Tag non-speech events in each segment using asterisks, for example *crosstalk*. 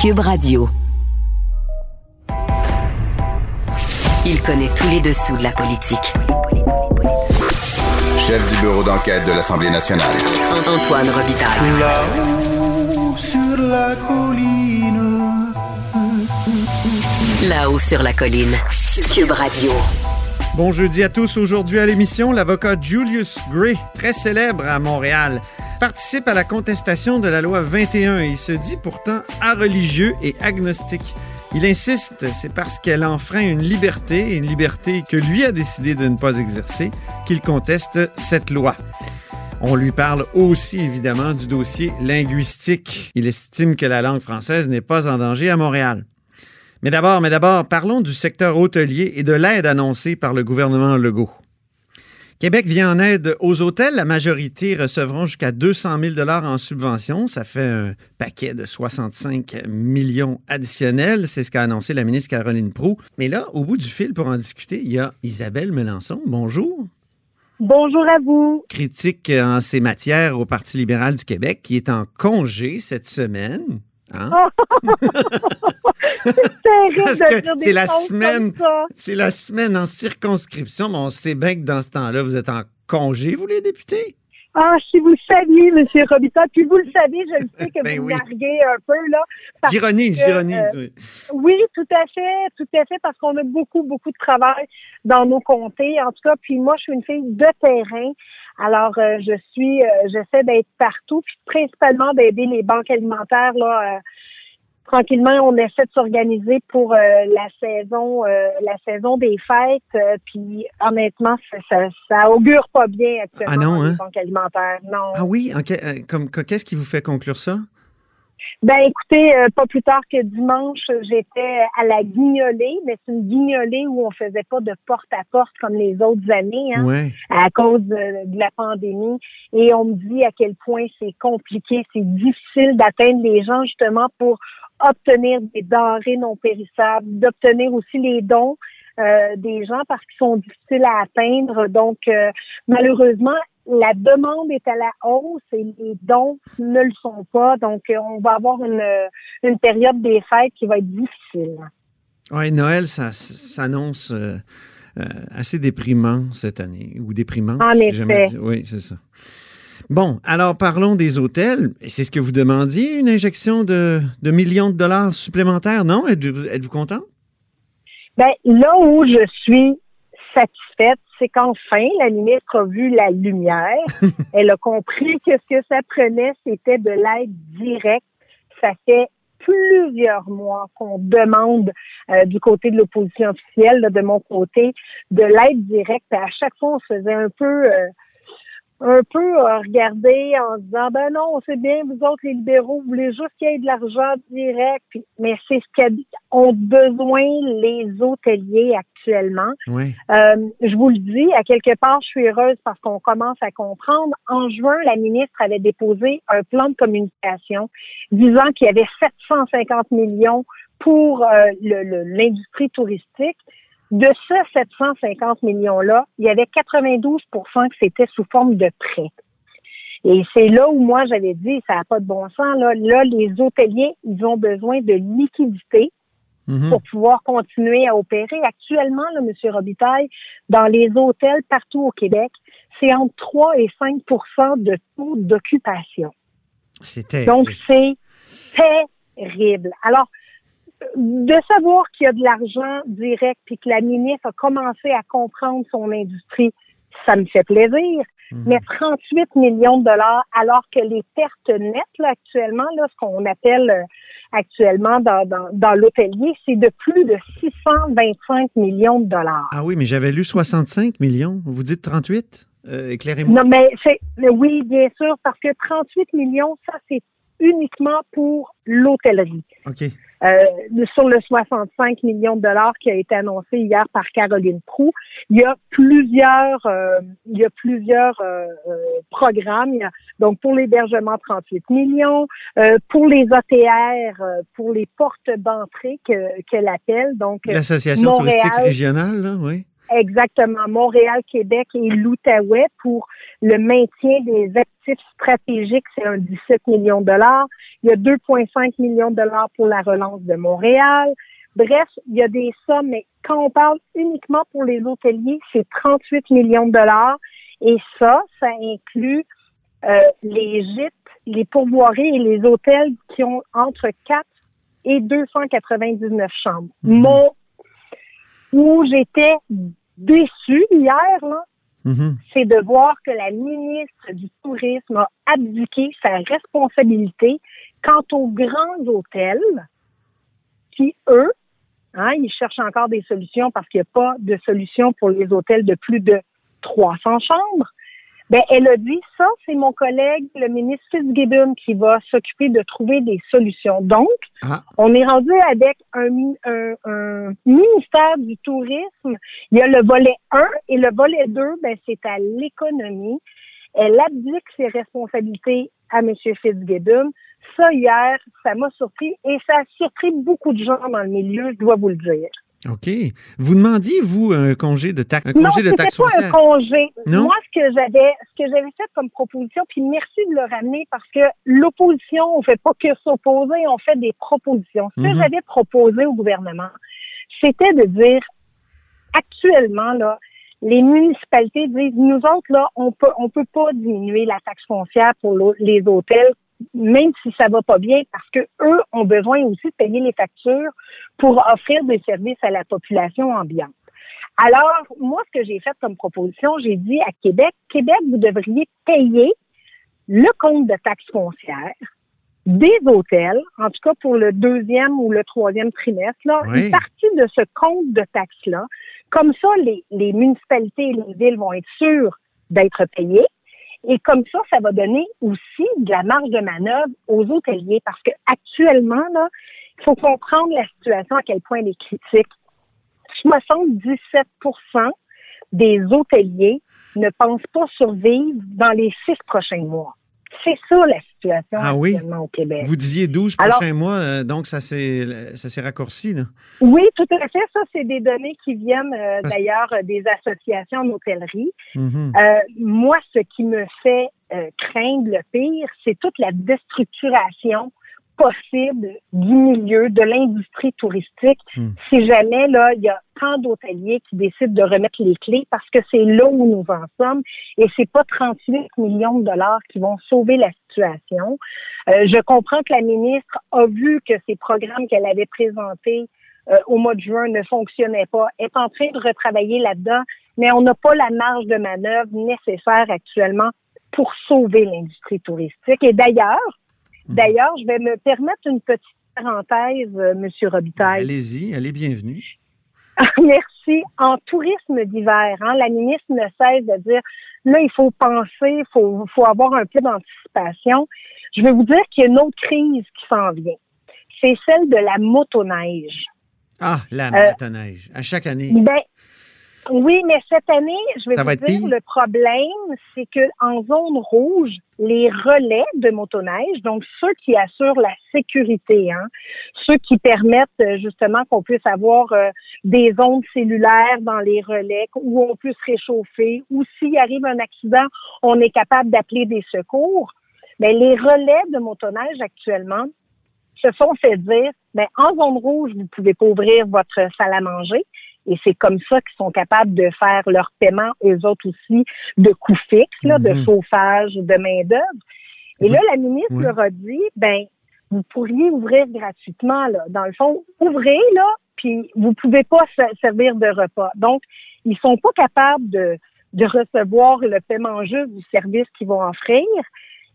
Cube Radio. Il connaît tous les dessous de la politique. Chef du bureau d'enquête de l'Assemblée nationale. Antoine Robitaille. Là-haut sur la colline. Là-haut sur la colline. Cube Radio. Bon jeudi à tous. Aujourd'hui à l'émission, l'avocat Julius Gray, très célèbre à Montréal, participe à la contestation de la loi 21 et il se dit pourtant religieux et agnostique. Il insiste, c'est parce qu'elle enfreint une liberté, une liberté que lui a décidé de ne pas exercer, qu'il conteste cette loi. On lui parle aussi évidemment du dossier linguistique. Il estime que la langue française n'est pas en danger à Montréal. Mais d'abord, mais d'abord, parlons du secteur hôtelier et de l'aide annoncée par le gouvernement Legault. Québec vient en aide aux hôtels. La majorité recevront jusqu'à 200 000 en subvention. Ça fait un paquet de 65 millions additionnels. C'est ce qu'a annoncé la ministre Caroline Proux. Mais là, au bout du fil pour en discuter, il y a Isabelle Melançon. Bonjour. Bonjour à vous. Critique en ces matières au Parti libéral du Québec qui est en congé cette semaine. Hein? *laughs* c'est la semaine, c'est la semaine en circonscription, mais on sait bien que dans ce temps-là, vous êtes en congé, vous les députés? Ah, si vous le saviez, M. Robita, puis vous le savez, je le sais que *laughs* ben vous larguez un peu, là. J'ironise, j'ironise, euh, oui. Oui, tout à fait, tout à fait, parce qu'on a beaucoup, beaucoup de travail dans nos comtés. En tout cas, puis moi, je suis une fille de terrain. Alors, euh, je suis, euh, j'essaie d'être partout, puis principalement d'aider les banques alimentaires, là, tranquillement, on essaie de s'organiser pour euh, la saison, euh, la saison des fêtes. Euh, puis honnêtement, ça, ça, augure pas bien actuellement ah non, les hein? banques alimentaires. Non. Ah oui, comme qu'est-ce qui vous fait conclure ça? Ben écoutez, pas plus tard que dimanche, j'étais à la guignolée, mais c'est une guignolée où on faisait pas de porte à porte comme les autres années, hein, à cause de, la pandémie. Et on me dit à quel point c'est compliqué, c'est difficile d'atteindre les gens justement pour obtenir des denrées non périssables, d'obtenir aussi les dons euh, des gens parce qu'ils sont difficiles à atteindre. Donc, euh, malheureusement, la demande est à la hausse et les dons ne le sont pas. Donc, euh, on va avoir une, une période des fêtes qui va être difficile. Oui, Noël, ça s'annonce assez déprimant cette année, ou déprimant. En effet. Oui, c'est ça. Bon, alors parlons des hôtels. C'est ce que vous demandiez, une injection de, millions de dollars supplémentaires, non? Êtes-vous êtes content? Bien, là où je suis satisfaite, c'est qu'enfin, la ministre a vu la lumière. *laughs* Elle a compris que ce que ça prenait, c'était de l'aide directe. Ça fait plusieurs mois qu'on demande euh, du côté de l'opposition officielle, de mon côté, de l'aide directe. À chaque fois, on se faisait un peu euh, un peu regarder en se disant ben non, c'est bien, vous autres les libéraux, vous voulez juste qu'il y ait de l'argent direct, mais c'est ce qu'ont besoin les hôteliers actuellement. Oui. Euh, je vous le dis, à quelque part, je suis heureuse parce qu'on commence à comprendre. En juin, la ministre avait déposé un plan de communication disant qu'il y avait 750 millions pour euh, l'industrie touristique. De ce 750 millions-là, il y avait 92% que c'était sous forme de prêt. Et c'est là où moi j'avais dit, ça n'a pas de bon sens. Là, là, les hôteliers, ils ont besoin de liquidité mhm. pour pouvoir continuer à opérer. Actuellement, là, M. Robitaille, dans les hôtels partout au Québec, c'est entre 3 et 5% de taux d'occupation. Donc, c'est terrible. Alors, de savoir qu'il y a de l'argent direct puis que la ministre a commencé à comprendre son industrie, ça me fait plaisir. Mhm. Mais 38 millions de dollars, alors que les pertes nettes là, actuellement, là, ce qu'on appelle euh, actuellement dans, dans, dans l'hôtelier, c'est de plus de 625 millions de dollars. Ah oui, mais j'avais lu 65 millions. Vous dites 38? Euh, éclairez-moi. Non, mais c'est oui, bien sûr, parce que 38 millions, ça, c'est uniquement pour l'hôtellerie. OK. Euh, sur le 65 millions de dollars qui a été annoncé hier par Caroline Proux, il y a plusieurs, euh, il y a plusieurs euh, programmes. donc pour l'hébergement, 38 millions, pour les OTR, pour les portes d'entrée que qu'elle appelle. Donc l'association touristique régionale, là, oui. Exactement. Montréal, Québec et l'Outaouais pour le maintien des actifs stratégiques, c'est un 17 millions de dollars. Il y a 2,5 millions de dollars pour la relance de Montréal. Bref, il y a des sommes, mais quand on parle uniquement pour les hôteliers, c'est 38 millions de dollars. Et ça, ça inclut euh, les gîtes, les pourvoiries et les hôtels qui ont entre 4 et 299 chambres. Mhm. Mon où j'étais déçue hier, là, mhm. c'est de voir que la ministre du Tourisme a abdiqué sa responsabilité quant aux grands hôtels qui, eux, hein, ils cherchent encore des solutions parce qu'il n'y a pas de solution pour les hôtels de plus de 300 chambres. Ben, elle a dit ça, c'est mon collègue, le ministre Fitzgibbon, qui va s'occuper de trouver des solutions. Donc, ah. on est rendu avec un, un, ministère du tourisme. Il y a le volet 1 et le volet 2, ben, c'est à l'économie. Elle abdique ses responsabilités à M. Fitzgibbon. Ça, hier, ça m'a surpris et ça a surpris beaucoup de gens dans le milieu, je dois vous le dire. OK. Vous demandiez, vous, un congé de taxe, un congé de taxe pas un congé. Moi, ce que j'avais, ce que j'avais fait comme proposition, puis merci de le ramener parce que l'opposition, on fait pas que s'opposer, on fait des propositions. Ce que mhm. j'avais proposé au gouvernement, c'était de dire, actuellement, là, les municipalités disent, nous autres, là, on peut, on peut pas diminuer la taxe foncière pour les hôtels même si ça va pas bien, parce que eux ont besoin aussi de payer les factures pour offrir des services à la population ambiante. Alors, moi, ce que j'ai fait comme proposition, j'ai dit à Québec, Québec, vous devriez payer le compte de taxes foncières des hôtels, en tout cas pour le deuxième ou le troisième trimestre, là, une partie de ce compte de taxes-là. Comme ça, les, les municipalités et les villes vont être sûres d'être payées. Et comme ça, ça va donner aussi de la marge de manœuvre aux hôteliers parce que actuellement, là, il faut comprendre la situation à quel point elle est critique. 77% des hôteliers ne pensent pas survivre dans les six prochains mois. C'est ça la situation ah oui? au Québec. Vous disiez 12 prochains mois, euh, donc ça s'est raccourci, là? Oui, tout à fait. Ça, c'est des données qui viennent euh, d'ailleurs des associations d'hôtellerie. Mm-hmm. Euh, moi, ce qui me fait craindre le pire, c'est toute la déstructuration possible du milieu de l'industrie touristique hmm. si jamais là il y a tant d'hôteliers qui décident de remettre les clés parce que c'est là où nous en sommes et c'est pas 38 millions de dollars qui vont sauver la situation. Euh, je comprends que la ministre a vu que ces programmes qu'elle avait présentés euh, au mois de juin ne fonctionnaient pas, est en train de retravailler là-dedans, mais on n'a pas la marge de manœuvre nécessaire actuellement pour sauver l'industrie touristique. Et d'ailleurs. D'ailleurs, je vais me permettre une petite parenthèse, euh, Monsieur Robitaille. Allez-y, allez bienvenue. Merci. En tourisme d'hiver, hein, la ministre ne cesse de dire là, il faut penser, il faut, faut avoir un peu d'anticipation. Je vais vous dire qu'il y a une autre crise qui s'en vient. C'est celle de la motoneige. Ah, la euh, motoneige. À chaque année. Ben, oui, mais cette année, je vais vous dire, le problème, c'est que en zone rouge, les relais de motoneige, donc ceux qui assurent la sécurité, hein, ceux qui permettent euh, justement qu'on puisse avoir euh, des ondes cellulaires dans les relais où on peut se réchauffer, ou s'il arrive un accident, on est capable d'appeler des secours. Mais les relais de motoneige actuellement se sont fait dire, mais en zone rouge, vous pouvez pas ouvrir votre salle à manger. Et c'est comme ça qu'ils sont capables de faire leur paiement, eux autres aussi, de coûts fixes, là, de mhm. chauffage, de main-d'œuvre. Et là, la ministre leur a dit, ben, vous pourriez ouvrir gratuitement, là. Dans le fond, ouvrez, là, puis vous pouvez pas servir de repas. Donc, ils sont pas capables de, de recevoir le paiement juste du service qu'ils vont offrir.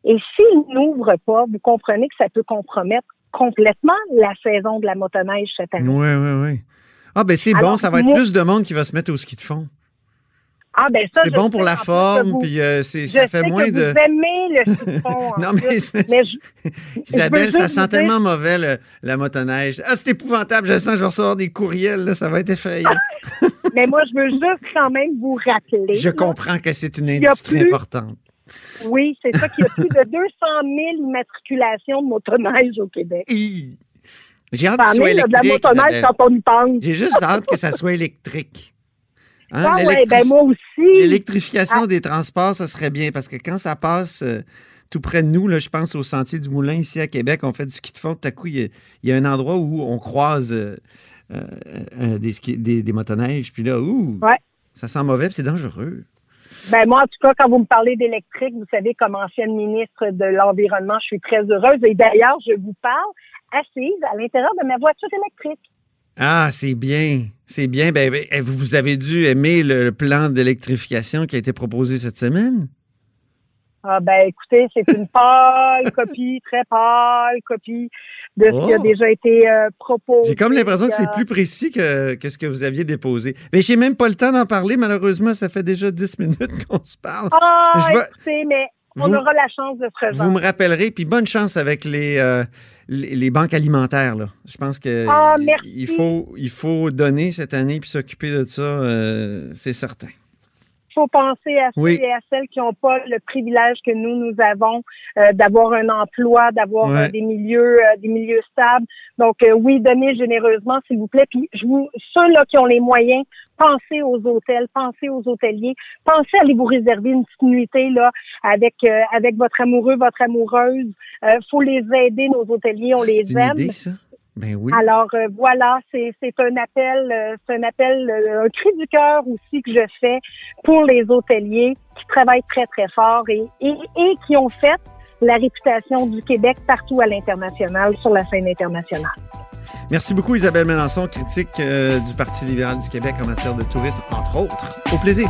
Et s'ils n'ouvrent pas, vous comprenez que ça peut compromettre complètement la saison de la motoneige cette année. Oui, oui, oui. Ah, ben c'est bon, ça va être plus de monde qui va se mettre au ski de fond. Ah, ben ça, c'est bon pour la forme, puis euh, ça fait moins de. Vous aimez le ski de fond. *laughs* non, mais, *laughs* Isabelle, ça sent tellement mauvais la motoneige. Ah, c'est épouvantable. Je sens que je vais recevoir des courriels, là, ça va être effrayant. *laughs* mais moi, je veux juste quand même vous rappeler. Je comprends que c'est une industrie importante. Oui, c'est ça qu'il y a plus de 200 000 immatriculations de motoneige au Québec. J'ai hâte que ça soit électrique. de la motoneige quand on y pense. J'ai juste hâte que ça soit électrique. Hein, ah ouais, ben moi aussi. L'électrification ah. des transports, ça serait bien parce que quand ça passe euh, tout près de nous, là, je pense au Sentier du Moulin ici à Québec, on fait du ski de fond. Tout à coup, il y a, un endroit où on croise euh, euh, des, des, motoneiges. Puis là, ouh, ça sent mauvais c'est dangereux. Ben moi, en tout cas, quand vous me parlez d'électrique, vous savez, comme ancienne ministre de l'Environnement, je suis très heureuse. Et d'ailleurs, je vous parle assise à l'intérieur de ma voiture électrique. Ah, c'est bien. C'est bien. Ben, ben eh, vous avez dû aimer le plan d'électrification qui a été proposé cette semaine? Ah, ben, écoutez, c'est une *laughs* pâle copie, très pâle copie de ce qui a oh! déjà été euh, proposé. J'ai comme l'impression que c'est plus précis que, ce que vous aviez déposé. Mais j'ai même pas le temps d'en parler, malheureusement. Ça fait déjà 10 minutes *laughs* qu'on se parle. Ah, écoutez, mais on aura la chance de se. Vous me rappellerez, puis bonne chance avec les, euh, les, banques alimentaires. Là. Je pense que ah, il, faut, il faut donner cette année puis s'occuper de ça, euh, c'est certain faut penser à ceux et à celles qui n'ont pas le privilège que nous nous avons euh, d'avoir un emploi, d'avoir euh, des milieux euh, des milieux stables. Donc oui, donnez généreusement s'il vous plaît. Puis je vous ceux là qui ont les moyens, pensez aux hôtels, pensez aux hôteliers, pensez à aller vous réserver une petite nuitée là avec avec votre amoureux, votre amoureuse. faut les aider nos hôteliers, on les aime. Ben oui. Alors euh, voilà, c'est un appel, euh, c'est un appel, euh, un cri du cœur aussi que je fais pour les hôteliers qui travaillent très très fort et, et, et qui ont fait la réputation du Québec partout à l'international, sur la scène internationale. Merci beaucoup Isabelle Mélenchon, critique du Parti libéral du Québec en matière de tourisme, entre autres. Au plaisir.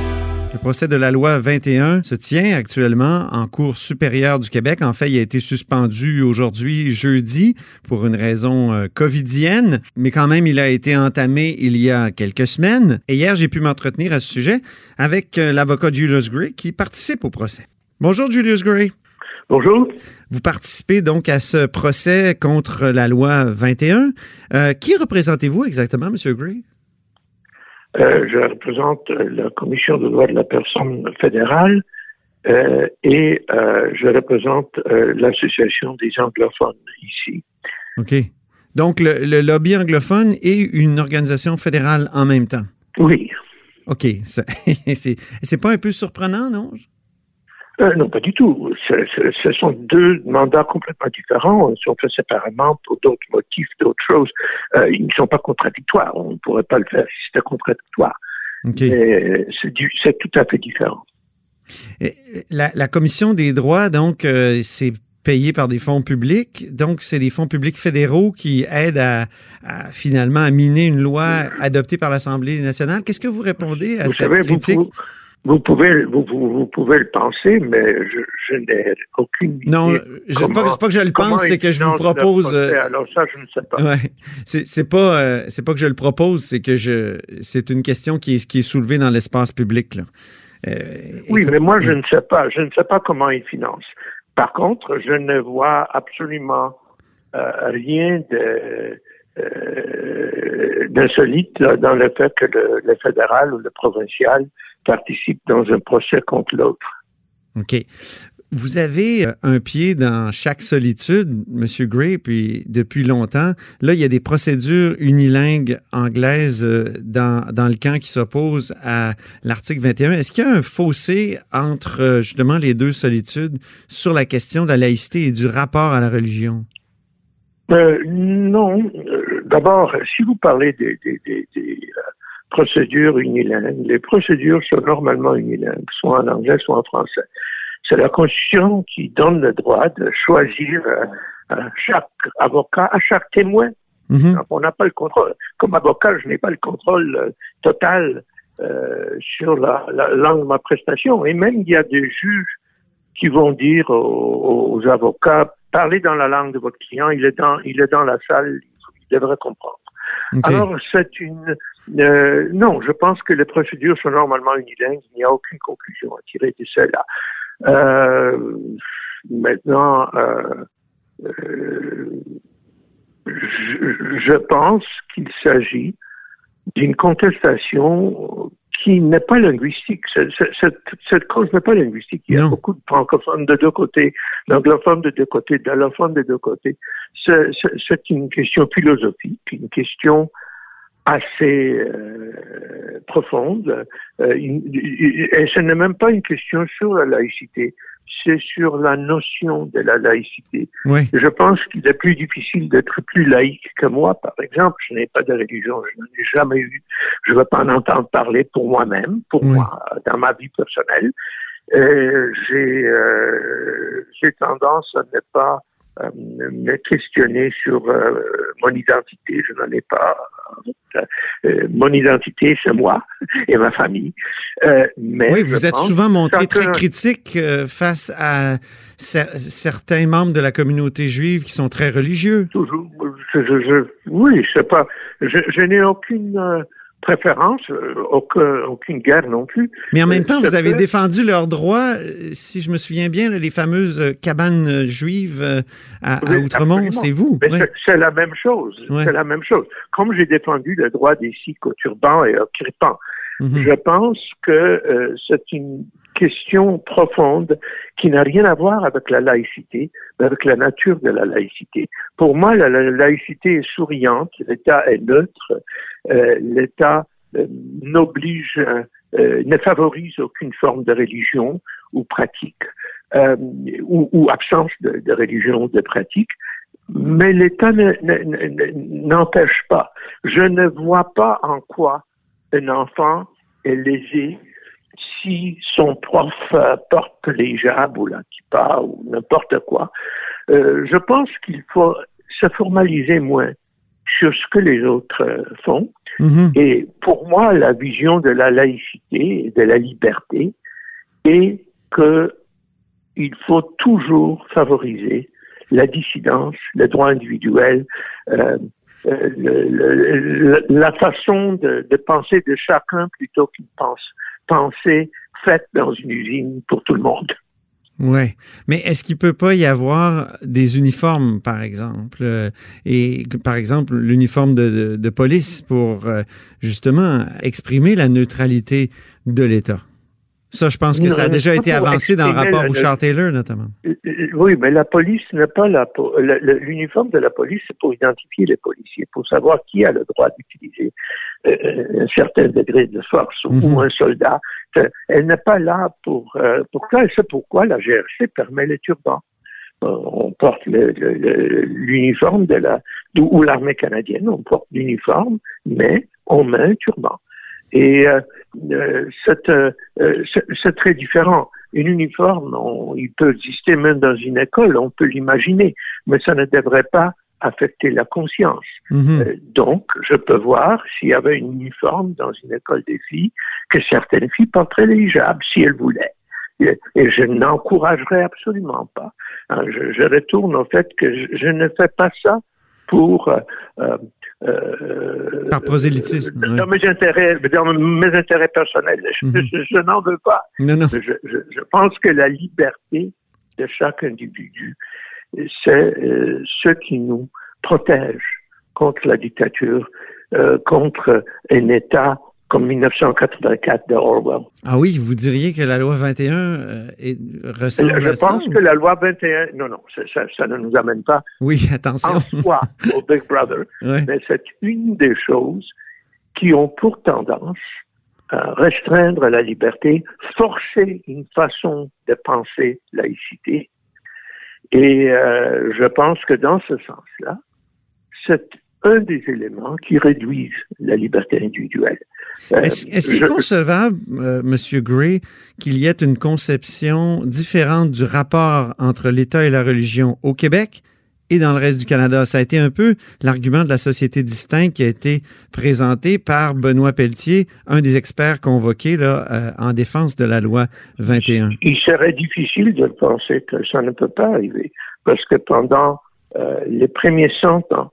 Le procès de la loi 21 se tient actuellement en Cour supérieure du Québec. En fait, il a été suspendu aujourd'hui, jeudi, pour une raison euh, covidienne, mais quand même, il a été entamé il y a quelques semaines. Et hier, j'ai pu m'entretenir à ce sujet avec euh, l'avocat Julius Gray qui participe au procès. Bonjour, Julius Gray. Bonjour. Vous participez donc à ce procès contre la loi 21. Euh, qui représentez-vous exactement, M. Gray? Euh, je représente la Commission de droits de la personne fédérale euh, et euh, je représente l'Association des anglophones ici. OK. Donc, le, lobby anglophone est une organisation fédérale en même temps? Oui. OK. *laughs* C'est pas un peu surprenant, non? Euh, non, pas du tout. Ce, sont deux mandats complètement différents. Ils sont faits séparément pour d'autres motifs, d'autres choses. Euh, ils ne sont pas contradictoires. On ne pourrait pas le faire si c'était contradictoire. C'est tout à fait différent. la, Commission des droits, donc, euh, c'est payé par des fonds publics. Donc, c'est des fonds publics fédéraux qui aident à, finalement à miner une loi adoptée par l'Assemblée nationale. Qu'est-ce que vous répondez à cette critique? Vous pouvez, vous, vous, pouvez le penser, mais je, n'ai aucune idée. Non, je ne pas, pas que je le pense, c'est que je vous propose. Euh, alors ça, je ne sais pas. Ouais, c'est pas, euh, c'est pas que je le propose, c'est que je, c'est une question qui est, qui est soulevée dans l'espace public. Là. Euh, oui, mais moi, je ne sais pas. Je ne sais pas comment ils financent. Par contre, je ne vois absolument rien de d'insolite dans le fait que le, le fédéral ou le provincial participe dans un procès contre l'autre. OK. Vous avez euh, un pied dans chaque solitude, M. Gray, puis depuis longtemps. Là, il y a des procédures unilingues anglaises euh, dans, dans le camp qui s'opposent à l'article 21. Est-ce qu'il y a un fossé entre euh, justement les deux solitudes sur la question de la laïcité et du rapport à la religion? non. D'abord, si vous parlez des, des, des, procédures unilingues. Les procédures sont normalement unilingues, soit en anglais, soit en français. C'est la Constitution qui donne le droit de choisir euh, à chaque avocat, à chaque témoin. Mhm. on n'a pas le contrôle. Comme avocat, je n'ai pas le contrôle euh, total euh, sur la, langue de ma prestation. Et même, il y a des juges qui vont dire aux, aux, avocats, parlez dans la langue de votre client, il est dans, il est dans la salle, il devrait comprendre. Alors, c'est une... Euh, non, je pense que les procédures sont normalement unilingues. Il n'y a aucune conclusion à tirer de cela. Euh, maintenant, euh, je, je pense qu'il s'agit d'une contestation qui n'est pas linguistique. Cette, cause n'est pas linguistique. Il y a beaucoup de francophones de deux côtés, d'anglophones de deux côtés, d'allophones de deux côtés. C'est une question philosophique, une question assez euh, profonde. Euh, et ce n'est même pas une question sur la laïcité, c'est sur la notion de la laïcité. Je pense qu'il est plus difficile d'être plus laïque que moi, par exemple. Je n'ai pas de religion, je n'en ai jamais eu. Je ne veux pas en entendre parler pour moi-même, pour moi, dans ma vie personnelle. J'ai euh, tendance à ne pas euh, me questionner sur euh, mon identité. Je n'en ai pas. Euh, mon identité, c'est moi et ma famille. mais oui, vous êtes souvent montré très critique face à certains membres de la communauté juive qui sont très religieux. Toujours. Je, je, oui, je sais pas. Je, n'ai aucune préférence, euh, aucun, aucune guerre non plus. Mais en même temps, vous avez défendu leurs droits, euh, si je me souviens bien, les fameuses euh, cabanes juives à, Outremont, c'est vous? C'est la même chose. C'est la même chose. Comme j'ai défendu le droit des Sikhs au turban et au kirpan, mhm. je pense que c'est une question profonde qui n'a rien à voir avec la laïcité, mais avec la nature de la laïcité. Pour moi, la, laïcité est souriante, l'État est neutre, euh, l'État euh, n'oblige, euh, ne favorise aucune forme de religion ou pratique, ou, absence de, de religion ou de pratique, mais l'État n'empêche pas. Je ne vois pas en quoi un enfant est lésé si son prof euh, porte les jabs ou la kippa ou n'importe quoi, euh, je pense qu'il faut se formaliser moins sur ce que les autres euh, font. Mm-hmm. Et pour moi, la vision de la laïcité et de la liberté est que il faut toujours favoriser la dissidence, le droit individuel, euh, le, la façon de, penser de chacun plutôt qu'une pensée faite dans une usine pour tout le monde. Oui, mais est-ce qu'il peut pas y avoir des uniformes, par exemple, euh, et par exemple l'uniforme de, de, police pour euh, justement exprimer la neutralité de l'État? Ça, je pense que ça a déjà été avancé dans le rapport Bouchard-Taylor, notamment. Euh, oui, mais la police n'est pas la. L'uniforme de la police, c'est pour identifier les policiers, pour savoir qui a le droit d'utiliser un certain degré de force ou mhm. un soldat elle n'est pas là pour, euh, pour ça. Et c'est pourquoi la GRC permet les turbans. Euh, on porte l'uniforme de la, ou l'armée canadienne, on porte l'uniforme, mais on met un turban. Et euh, c'est très différent. Une uniforme, il peut exister même dans une école, on peut l'imaginer, mais ça ne devrait pas affecter la conscience. Mhm. Euh, donc, je peux voir s'il y avait une uniforme dans une école des filles, que certaines filles porteraient les hijabs si elles voulaient. Et, je n'encouragerais absolument pas. Hein, je, retourne au fait que je, ne fais pas ça pour euh, euh, par prosélytisme. Dans, mes intérêts, dans mes intérêts personnels. Mhm. Je, n'en veux pas. Non, non. Je, je, pense que la liberté de chaque individu c'est euh, ce qui nous protège contre la dictature, euh, contre un État comme 1984 de Orwell. Ah oui, vous diriez que la loi 21 euh, est, ressemble Je pense que la loi 21, non, non, ça, ça, ne nous amène pas oui, *laughs* attention. en soi au Big Brother, *laughs* mais c'est une des choses qui ont pour tendance à restreindre la liberté, forcer une façon de penser laïcité et euh, je pense que dans ce sens-là, c'est un des éléments qui réduisent la liberté individuelle. Euh, est-ce qu'il est concevable, euh, Monsieur Gray, qu'il y ait une conception différente du rapport entre l'État et la religion au Québec et dans le reste du Canada? Ça a été un peu l'argument de la société distincte qui a été présenté par Benoît Pelletier, un des experts convoqués là, euh, en défense de la loi 21. Il serait difficile de penser que ça ne peut pas arriver, parce que pendant euh, les premiers 100 ans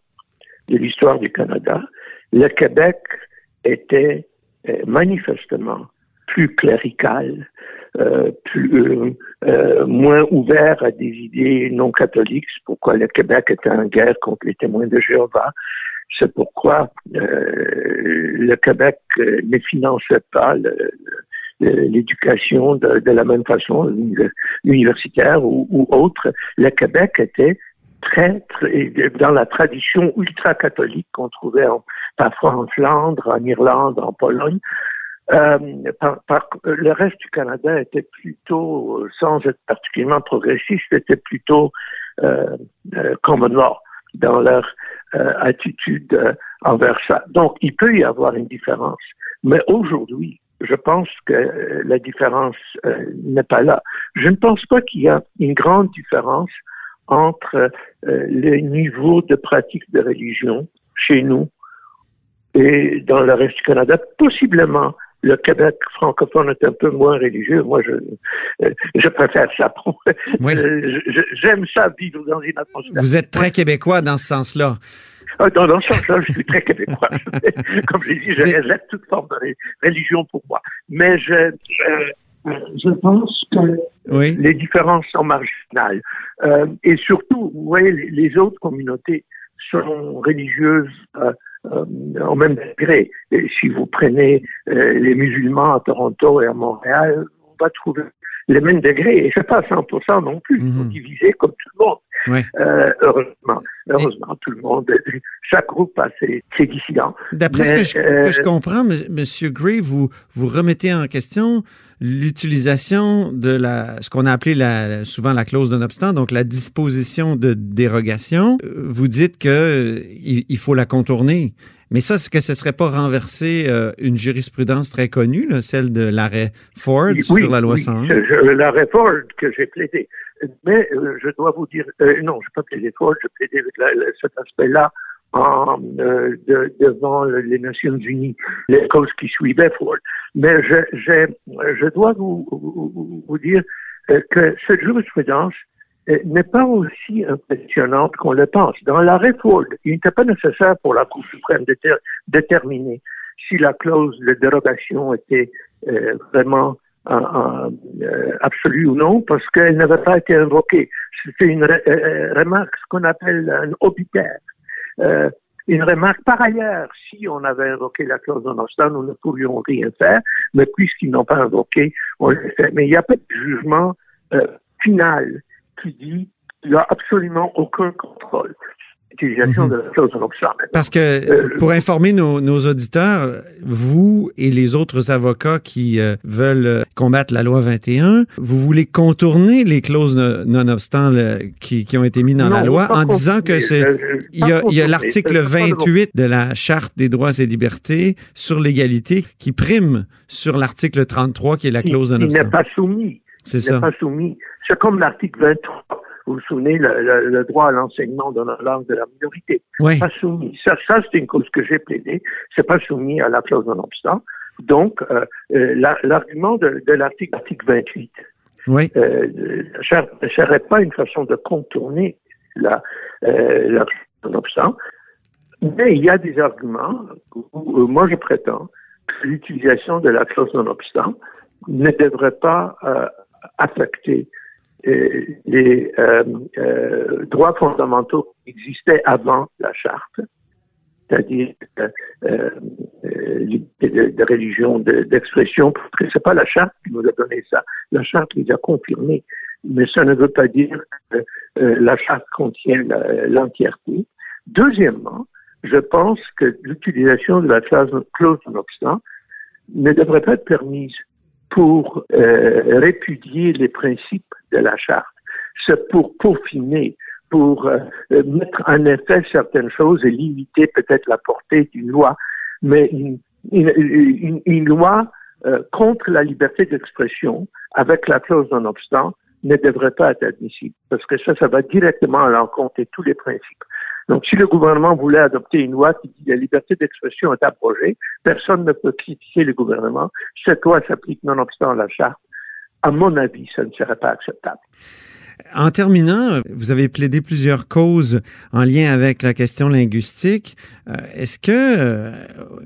de l'histoire du Canada, le Québec était euh, manifestement plus clérical, euh, plus euh, moins ouvert à des idées non catholiques. C'est pourquoi le Québec était en guerre contre les témoins de Jéhovah. C'est pourquoi le Québec ne finançait pas l'éducation de, la même façon, universitaire ou, ou autre. Le Québec était très, très, dans la tradition ultra-catholique qu'on trouvait en, parfois en Flandre, en Irlande, en Pologne. Euh, le reste du Canada était plutôt, sans être particulièrement progressiste, était plutôt euh, euh, common dans leur euh, attitude euh, envers ça. Donc, il peut y avoir une différence. Mais aujourd'hui, je pense que la différence n'est pas là. Je ne pense pas qu'il y a une grande différence entre euh, le niveau de pratique de religion chez nous et dans le reste du Canada. Possiblement, le Québec francophone est un peu moins religieux. Moi, je, euh, je préfère ça. *laughs* Euh, j'aime ça vivre dans une atmosphère. Vous êtes très québécois dans ce sens-là. Ah, dans, dans ce sens-là, je suis très québécois. *laughs* Comme je l'ai dit, je rejette toute forme de religion pour moi. Mais je, je pense que les différences sont marginales. Euh, et surtout, vous voyez, les, autres communautés sont religieuses euh, euh, au même degré. Et si vous prenez les musulmans à Toronto et à Montréal, on va trouver les mêmes degrés. Et c'est pas 100% non plus. Ils sont mhm. divisés comme tout le monde. heureusement, heureusement, tout le monde, chaque groupe a ses, dissidents. D'après ce que je, comprends, M. Gray, vous, vous remettez en question l'utilisation de la, ce qu'on a appelé la, souvent la clause d'un obstant, donc la disposition de dérogation. Vous dites que il, faut la contourner. Mais ça, est-ce que ce serait pas renverser euh, une jurisprudence très connue, celle de l'arrêt Ford sur la loi 101? L'arrêt Ford que j'ai plaidé. Mais euh, je dois vous dire, euh, non, je n'ai pas plaidé Ford, j'ai plaidé avec cet aspect-là en, euh, de, devant les Nations Unies, les causes qui suivaient Ford. Mais je, je, je dois vous, vous, dire euh, que cette jurisprudence euh, n'est pas aussi impressionnante qu'on le pense. Dans l'arrêt Ford, il n'était pas nécessaire pour la Cour suprême de déterminer si la clause de dérogation était vraiment absolue ou non, parce qu'elle n'avait pas été invoquée. C'était une remarque, ce qu'on appelle un obitaire. Euh, une remarque, par ailleurs, si on avait invoqué la clause de non nous ne pourrions rien faire, mais puisqu'ils n'ont pas invoqué, on le fait. Mais il n'y a pas de jugement euh, final qui dit qu'il n'y a absolument aucun contrôle. Mhm. Parce que, euh, pour informer nos, auditeurs, vous et les autres avocats qui euh, veulent euh, combattre la loi 21, vous voulez contourner les clauses non-obstant qui, ont été mises dans la loi en disant que c'est. Il y a, l'article 28 de la Charte des droits et libertés sur l'égalité qui prime sur l'article 33 qui est la clause non-obstant. Il n'est pas soumis. C'est ça. pas soumis. C'est comme l'article 23 vous vous souvenez, le, droit à l'enseignement dans la langue de la minorité. Pas soumis. Ça, ça c'est une cause que j'ai plaidée. C'est pas soumis à la clause non-obstant. Donc, euh, euh, l'argument de, l'article 28 oui. euh, ne serait pas une façon de contourner la, euh, la non-obstant. Mais il y a des arguments où, moi je prétends que l'utilisation de la clause non-obstant ne devrait pas affecter les euh, euh, droits fondamentaux qui existaient avant la charte, c'est-à-dire euh, liberté de, religion, d'expression, parce que c'est pas la charte qui nous a donné ça. La charte les a confirmés, mais ça ne veut pas dire que la charte contient l'entièreté. Deuxièmement, je pense que l'utilisation de la clause, clause non-obstant ne devrait pas être permise pour euh, répudier les principes de la charte. C'est pour peaufiner, pour euh, mettre en effet certaines choses et limiter peut-être la portée d'une loi, mais une, une, une, loi euh, contre la liberté d'expression avec la clause non-obstant ne devrait pas être admissible parce que ça, ça va directement à l'encontre de tous les principes. Donc, si le gouvernement voulait adopter une loi qui dit la liberté d'expression est abrogée, personne ne peut critiquer le gouvernement. Cette loi s'applique nonobstant la charte. À mon avis, ça ne serait pas acceptable. En terminant, vous avez plaidé plusieurs causes en lien avec la question linguistique. Euh, est-ce que euh,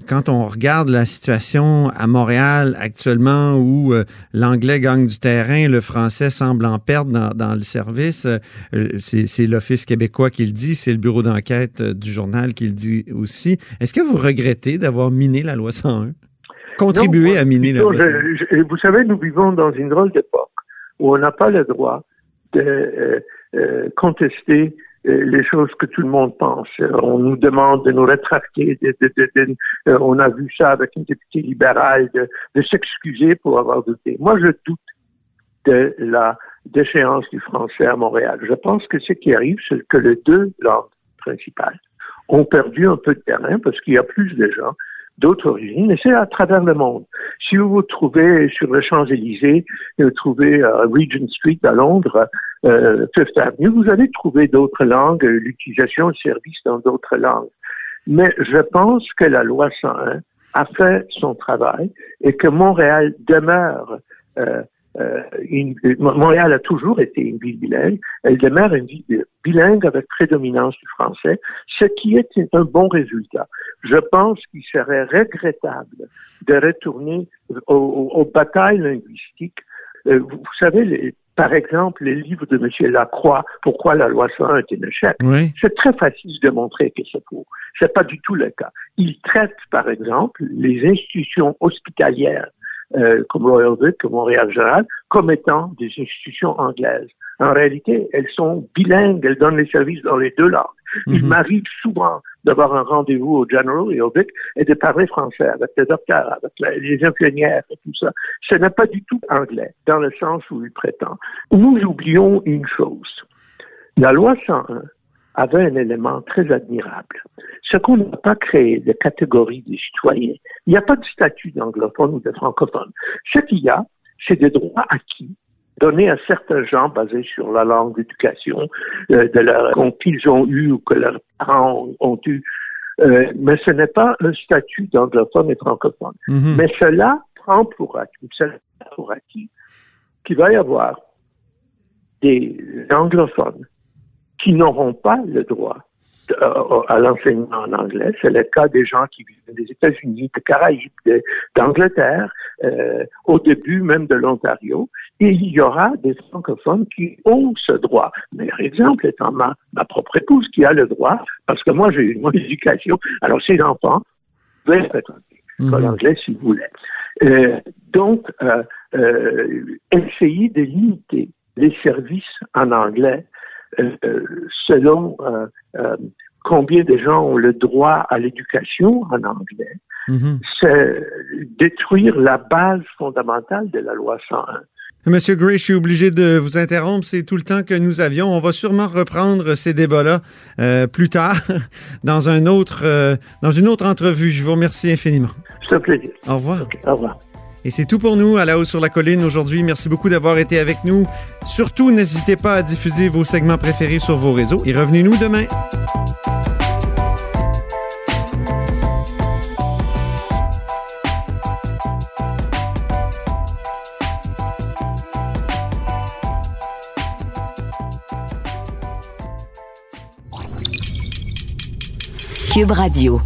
quand on regarde la situation à Montréal actuellement où euh, l'anglais gagne du terrain, le français semble en perdre dans, le service, c'est l'Office québécois qui le dit, c'est le bureau d'enquête du journal qui le dit aussi. Est-ce que vous regrettez d'avoir miné la loi 101? Contribué à miner la loi 101? vous savez, nous vivons dans une drôle d'époque où on n'a pas le droit de contester euh, les choses que tout le monde pense. On nous demande de nous rétracter. Euh, on a vu ça avec une députée libérale de, s'excuser pour avoir douté. Moi, je doute de la déchéance du français à Montréal. Je pense que ce qui arrive, c'est que les deux langues principales ont perdu un peu de terrain parce qu'il y a plus de gens d'autres origines, et c'est à travers le monde. Si vous vous trouvez sur les Champs-Élysées, vous trouvez à Regent Street à Londres, euh, Fifth Avenue, vous allez trouver d'autres langues, l'utilisation de services dans d'autres langues. Mais je pense que la loi 101 a fait son travail et que Montréal demeure euh, euh, Montréal a toujours été une ville bilingue. Elle demeure une ville bilingue avec prédominance du français, ce qui est un bon résultat. Je pense qu'il serait regrettable de retourner aux, batailles linguistiques. Euh, vous, savez, par exemple, les livres de M. Lacroix, Pourquoi la loi 101 est un échec, c'est très facile de montrer que c'est faux. C'est pas du tout le cas. Il traite, par exemple, les institutions hospitalières euh, comme Royal Vic, comme Montréal Général, comme étant des institutions anglaises. En réalité, elles sont bilingues, elles donnent les services dans les deux langues. Il mhm. m'arrive souvent d'avoir un rendez-vous au General et au Vic et de parler français avec les docteurs, avec les infirmières et tout ça. Ce n'est pas du tout anglais, dans le sens où il prétend. Nous oublions une chose. La loi 101 avait un élément très admirable. Ce qu'on n'a pas créé de catégorie de citoyens. Il n'y a pas de statut d'anglophone ou de francophone. Ce qu'il y a, c'est des droits acquis donnés à certains gens basés sur la langue d'éducation euh, de leur qu'ils ont eu ou que leurs parents ont, eu. Euh, mais ce n'est pas un statut d'anglophone et francophone. Mm-hmm. Mais cela prend pour acquis, cela pour acquis qu'il va y avoir des anglophones qui n'auront pas le droit euh, à l'enseignement en anglais. C'est le cas des gens qui vivent des États-Unis, des Caraïbes, d'Angleterre, euh, au début même de l'Ontario. Et il y aura des francophones qui ont ce droit. Meilleur exemple étant ma, ma propre épouse qui a le droit, parce que moi j'ai eu une éducation. Alors ces enfants peuvent être mmh. l'anglais si vous voulez. Euh, donc, euh, euh, essayer de limiter les services en anglais euh, selon euh, euh, combien de gens ont le droit à l'éducation en anglais, mhm. c'est détruire la base fondamentale de la loi 101. Monsieur Gray, je suis obligé de vous interrompre. C'est tout le temps que nous avions. On va sûrement reprendre ces débats-là plus tard *laughs* dans un autre, dans une autre entrevue. Je vous remercie infiniment. C'est un plaisir. Au revoir. Au revoir. Et c'est tout pour nous à la haut sur la colline aujourd'hui. Merci beaucoup d'avoir été avec nous. Surtout, n'hésitez pas à diffuser vos segments préférés sur vos réseaux et revenez-nous demain. Cube Radio.